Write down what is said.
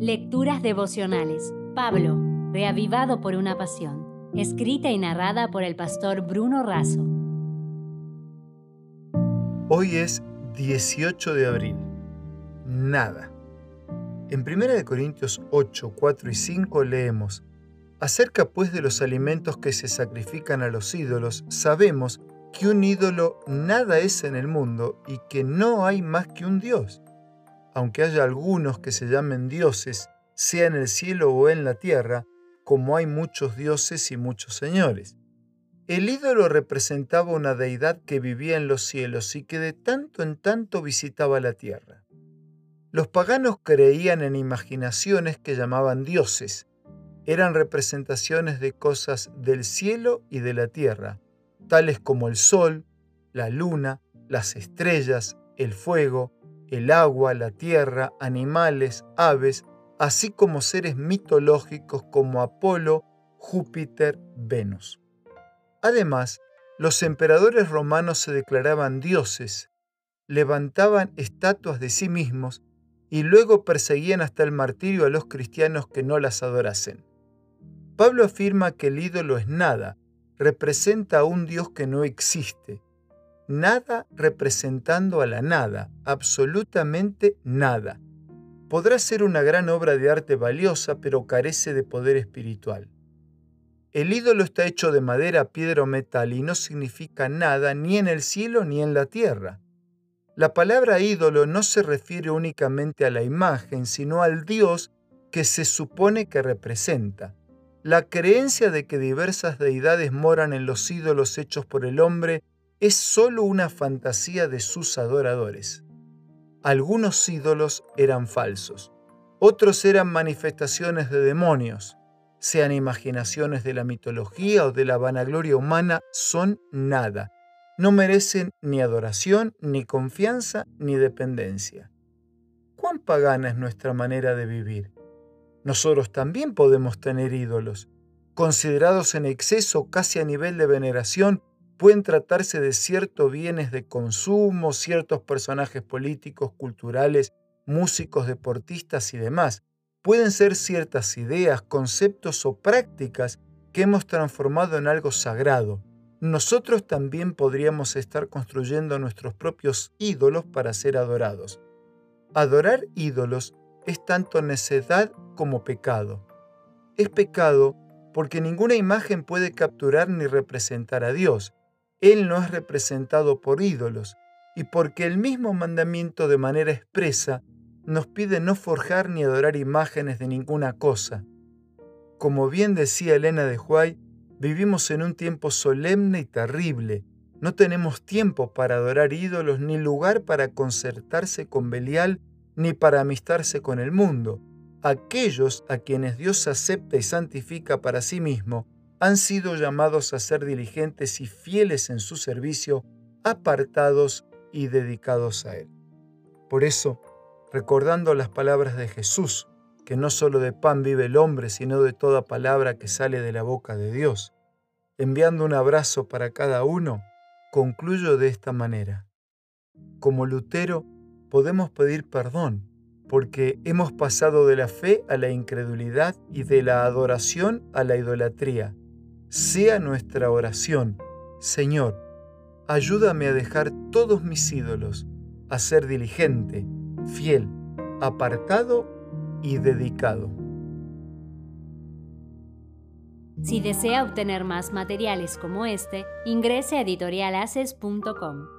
Lecturas devocionales. Pablo, reavivado por una pasión. Escrita y narrada por el pastor Bruno Razo. Hoy es 18 de abril. Nada. En 1 Corintios 8, 4 y 5 leemos, Acerca pues de los alimentos que se sacrifican a los ídolos, sabemos que un ídolo nada es en el mundo y que no hay más que un Dios aunque haya algunos que se llamen dioses, sea en el cielo o en la tierra, como hay muchos dioses y muchos señores. El ídolo representaba una deidad que vivía en los cielos y que de tanto en tanto visitaba la tierra. Los paganos creían en imaginaciones que llamaban dioses. Eran representaciones de cosas del cielo y de la tierra, tales como el sol, la luna, las estrellas, el fuego, el agua, la tierra, animales, aves, así como seres mitológicos como Apolo, Júpiter, Venus. Además, los emperadores romanos se declaraban dioses, levantaban estatuas de sí mismos y luego perseguían hasta el martirio a los cristianos que no las adorasen. Pablo afirma que el ídolo es nada, representa a un Dios que no existe, nada representando a la nada, absolutamente nada. Podrá ser una gran obra de arte valiosa, pero carece de poder espiritual. El ídolo está hecho de madera, piedra o metal y no significa nada ni en el cielo ni en la tierra. La palabra ídolo no se refiere únicamente a la imagen, sino al Dios que se supone que representa. La creencia de que diversas deidades moran en los ídolos hechos por el hombre es sólo una fantasía de sus adoradores. Algunos ídolos eran falsos, otros eran manifestaciones de demonios, sean imaginaciones de la mitología o de la vanagloria humana, son nada. No merecen ni adoración, ni confianza, ni dependencia. ¿Cuán pagana es nuestra manera de vivir? Nosotros también podemos tener ídolos, considerados en exceso casi a nivel de veneración Pueden tratarse de ciertos bienes de consumo, ciertos personajes políticos, culturales, músicos, deportistas y demás. Pueden ser ciertas ideas, conceptos o prácticas que hemos transformado en algo sagrado. Nosotros también podríamos estar construyendo nuestros propios ídolos para ser adorados. Adorar ídolos es tanto necedad como pecado. Es pecado porque ninguna imagen puede capturar ni representar a Dios. Él no es representado por ídolos, y porque el mismo mandamiento de manera expresa nos pide no forjar ni adorar imágenes de ninguna cosa. Como bien decía Elena de Huay, vivimos en un tiempo solemne y terrible. No tenemos tiempo para adorar ídolos, ni lugar para concertarse con Belial, ni para amistarse con el mundo. Aquellos a quienes Dios acepta y santifica para sí mismo, han sido llamados a ser diligentes y fieles en su servicio, apartados y dedicados a Él. Por eso, recordando las palabras de Jesús, que no solo de pan vive el hombre, sino de toda palabra que sale de la boca de Dios, enviando un abrazo para cada uno, concluyo de esta manera. Como Lutero, podemos pedir perdón porque hemos pasado de la fe a la incredulidad y de la adoración a la idolatría sea nuestra oración, Señor, ayúdame a dejar todos mis ídolos, a ser diligente, fiel, apartado y dedicado. Si desea obtener más materiales como este, ingrese a editorialaces.com.